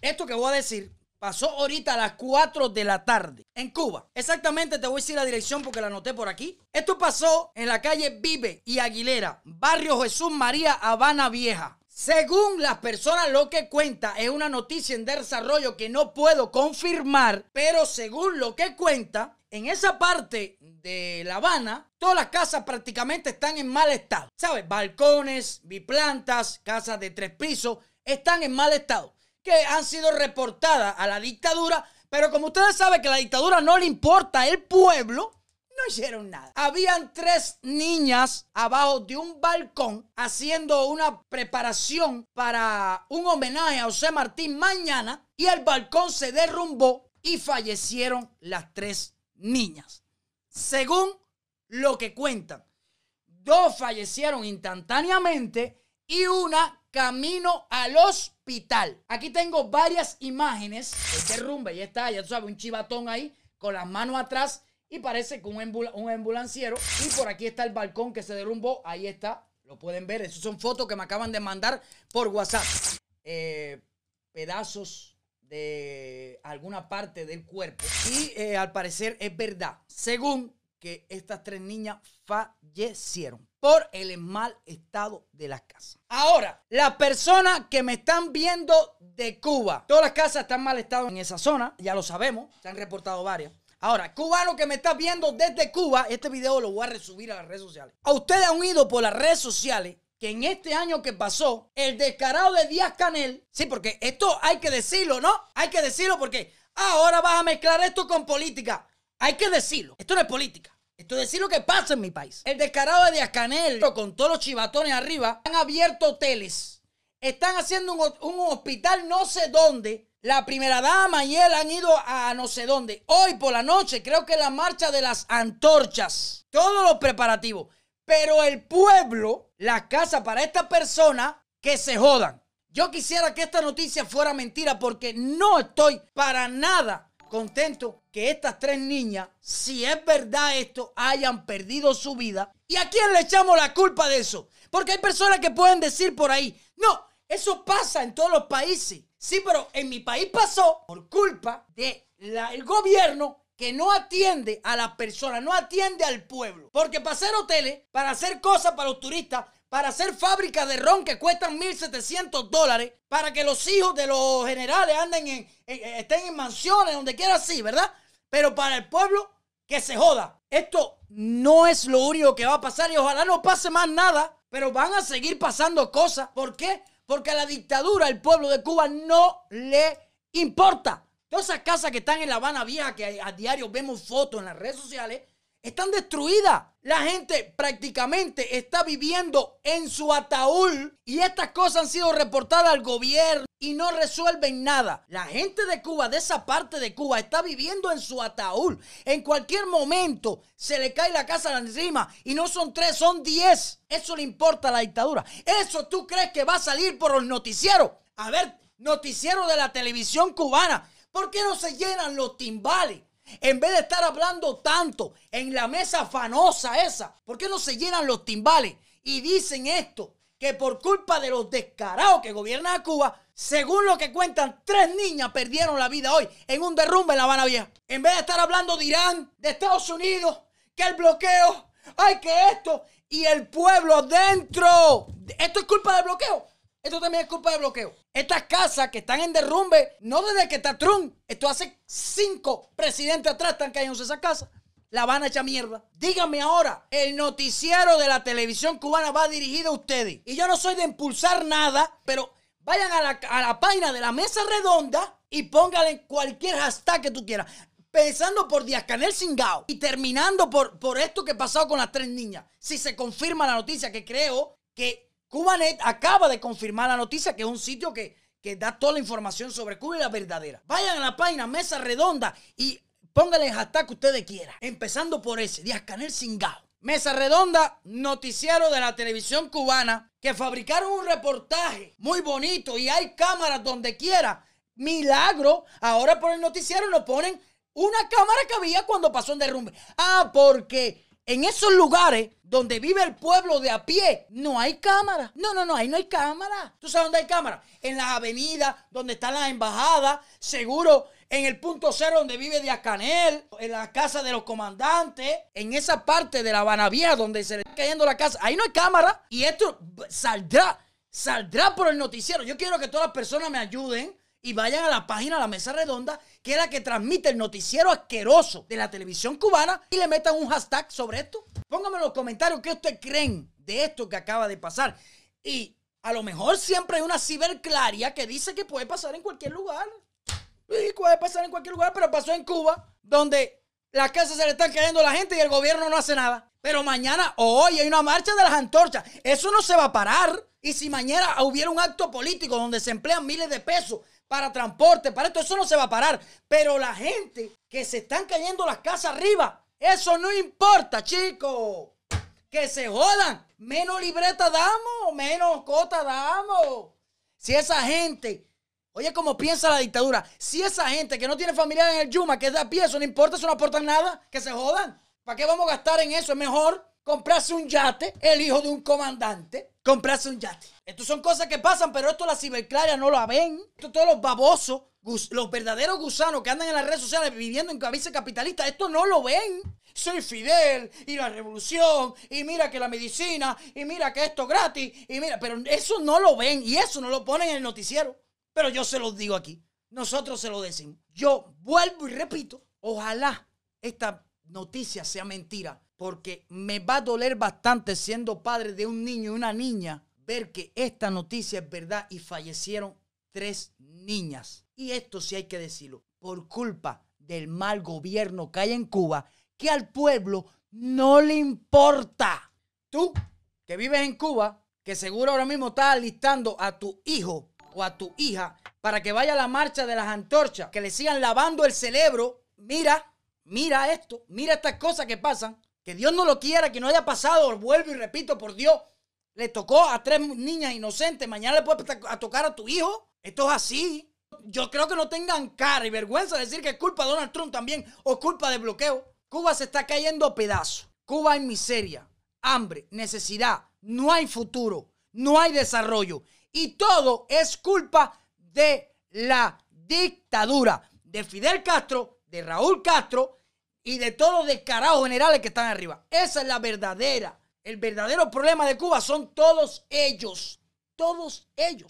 Esto que voy a decir pasó ahorita a las 4 de la tarde en Cuba. Exactamente te voy a decir la dirección porque la anoté por aquí. Esto pasó en la calle Vive y Aguilera, barrio Jesús María, Habana Vieja. Según las personas lo que cuenta es una noticia en desarrollo que no puedo confirmar, pero según lo que cuenta, en esa parte de La Habana, todas las casas prácticamente están en mal estado. ¿Sabes? Balcones, biplantas, casas de tres pisos, están en mal estado. Que han sido reportadas a la dictadura, pero como ustedes saben que a la dictadura no le importa el pueblo, no hicieron nada. Habían tres niñas abajo de un balcón haciendo una preparación para un homenaje a José Martín mañana y el balcón se derrumbó y fallecieron las tres niñas. Según lo que cuentan, dos fallecieron instantáneamente y una camino al hospital. Aquí tengo varias imágenes. El derrumbe, ya está, ya tú sabes, un chivatón ahí con las manos atrás y parece que un, un ambulanciero. Y por aquí está el balcón que se derrumbó. Ahí está, lo pueden ver. Esas son fotos que me acaban de mandar por WhatsApp. Eh, pedazos de alguna parte del cuerpo. Y eh, al parecer es verdad. Según que estas tres niñas fallecieron por el mal estado de las casas. Ahora, las personas que me están viendo de Cuba, todas las casas están mal estado en esa zona, ya lo sabemos, se han reportado varias. Ahora, cubano que me está viendo desde Cuba, este video lo voy a resubir a las redes sociales. A ustedes han oído por las redes sociales que en este año que pasó, el descarado de Díaz Canel, sí, porque esto hay que decirlo, ¿no? Hay que decirlo porque ahora vas a mezclar esto con política. Hay que decirlo. Esto no es política. Esto es decir lo que pasa en mi país. El descarado de Díaz Canel, con todos los chivatones arriba, han abierto hoteles. Están haciendo un, hospital no sé dónde la primera dama y él han ido a no sé dónde. Hoy por la noche creo que la marcha de las antorchas. Todos los preparativos. Pero el pueblo, la casa para esta persona, que se jodan. Yo quisiera que esta noticia fuera mentira porque no estoy para nada contento que estas tres niñas, si es verdad esto, hayan perdido su vida. ¿Y a quién le echamos la culpa de eso? Porque hay personas que pueden decir por ahí, no, eso pasa en todos los países. Sí, pero en mi país pasó por culpa del el gobierno que no atiende a las personas, no atiende al pueblo. Porque para hacer hoteles, para hacer cosas para los turistas, para hacer fábricas de ron que cuestan 1.700 dólares, para que los hijos de los generales anden en, estén en mansiones, donde quiera así, ¿verdad? Pero para el pueblo, que se joda. Esto no es lo único que va a pasar y ojalá no pase más nada, pero van a seguir pasando cosas. ¿Por qué? Porque a la dictadura, el pueblo de Cuba no le importa. Todas esas casas que están en La Habana Vieja, que a diario vemos fotos en las redes sociales, están destruidas. La gente prácticamente está viviendo en su ataúd y estas cosas han sido reportadas al gobierno y no resuelven nada. La gente de Cuba, de esa parte de Cuba, está viviendo en su ataúd. En cualquier momento se le cae la casa encima y no son tres, son diez. Eso le importa a la dictadura. Eso tú crees que va a salir por los noticieros. A ver, noticiero de la televisión cubana. ¿Por qué no se llenan los timbales? En vez de estar hablando tanto en la mesa fanosa esa, ¿por qué no se llenan los timbales y dicen esto? Que por culpa de los descarados que gobiernan a Cuba, según lo que cuentan, tres niñas perdieron la vida hoy en un derrumbe en La Habana Vieja. En vez de estar hablando de Irán, de Estados Unidos, que el bloqueo, ay, que esto, y el pueblo dentro. ¿Esto es culpa del bloqueo? Esto también es culpa del bloqueo. Estas casas que están en derrumbe, no desde que está Trump, esto hace cinco presidentes atrás están cayendo esas casas. La van a echar mierda. Díganme ahora, el noticiero de la televisión cubana va dirigido a ustedes. Y yo no soy de impulsar nada, pero vayan a la, página de la mesa redonda y pónganle cualquier hashtag que tú quieras. Pensando por Díaz Canel Singao y terminando por, por esto que pasó con las tres niñas. Si se confirma la noticia, que creo que Cubanet acaba de confirmar la noticia que es un sitio que, da toda la información sobre Cuba y la verdadera. Vayan a la página Mesa Redonda y pónganle el hashtag que ustedes quieran. Empezando por ese, Díaz Canel Singao. Mesa Redonda, noticiero de la televisión cubana, que fabricaron un reportaje muy bonito y hay cámaras donde quiera. Milagro, ahora por el noticiero nos ponen una cámara que había cuando pasó el derrumbe. Ah, porque En esos lugares donde vive el pueblo de a pie, no hay cámara. No, no, no, ahí no hay cámara. ¿Tú sabes dónde hay cámara? En las avenidas, donde están las embajadas, seguro en el punto cero donde vive Díaz Canel, en la casa de los comandantes, en esa parte de la Habana donde se le está cayendo la casa. Ahí no hay cámara y esto saldrá, saldrá por el noticiero. Yo quiero que todas las personas me ayuden y vayan a la página La Mesa Redonda, que es la que transmite el noticiero asqueroso de la televisión cubana, y le metan un hashtag sobre esto. Pónganme en los comentarios qué ustedes creen de esto que acaba de pasar. Y a lo mejor siempre hay una ciberclaria que dice que puede pasar en cualquier lugar. Y puede pasar en cualquier lugar, pero pasó en Cuba, donde las casas se le están cayendo a la gente y el gobierno no hace nada. Pero mañana o hoy hay una marcha de las antorchas. Eso no se va a parar. Y si mañana hubiera un acto político donde se emplean miles de pesos para transporte, para esto, eso no se va a parar. Pero la gente que se están cayendo las casas arriba, eso no importa, chicos. Que se jodan. Menos libreta damos, menos cota damos. Si esa gente Oye, cómo piensa la dictadura. Si esa gente que no tiene familia en el Yuma, que es de a pie, eso no importa, eso no aporta nada, que se jodan. ¿Para qué vamos a gastar en eso? Es mejor comprarse un yate, el hijo de un comandante, comprarse un yate. Estas son cosas que pasan, pero esto la ciberclaria no lo ven. Esto todos los babosos, los verdaderos gusanos que andan en las redes sociales viviendo en cabeza capitalista, esto no lo ven. Soy Fidel y la revolución y mira que la medicina y mira que esto gratis y mira, pero eso no lo ven y eso no lo ponen en el noticiero. Pero yo se los digo aquí. Nosotros se lo decimos. Yo vuelvo y repito. Ojalá esta noticia sea mentira. Porque me va a doler bastante siendo padre de un niño y una niña ver que esta noticia es verdad y fallecieron tres niñas. Y esto sí hay que decirlo. Por culpa del mal gobierno que hay en Cuba, que al pueblo no le importa. Tú, que vives en Cuba, que seguro ahora mismo estás alistando a tu hijo o a tu hija para que vaya a la marcha de las antorchas, que le sigan lavando el cerebro, mira, mira esto, mira estas cosas que pasan, que Dios no lo quiera, que no haya pasado, vuelvo y repito, por Dios, le tocó a tres niñas inocentes, mañana le puede tocar a tu hijo, esto es así. Yo creo que no tengan cara y vergüenza de decir que es culpa de Donald Trump también o culpa de bloqueo. Cuba se está cayendo a pedazos. Cuba hay miseria, hambre, necesidad, no hay futuro, no hay desarrollo. Y todo es culpa de la dictadura de Fidel Castro, de Raúl Castro y de todos los descarados generales que están arriba. Esa es la verdadera. El verdadero problema de Cuba son todos ellos. Todos ellos.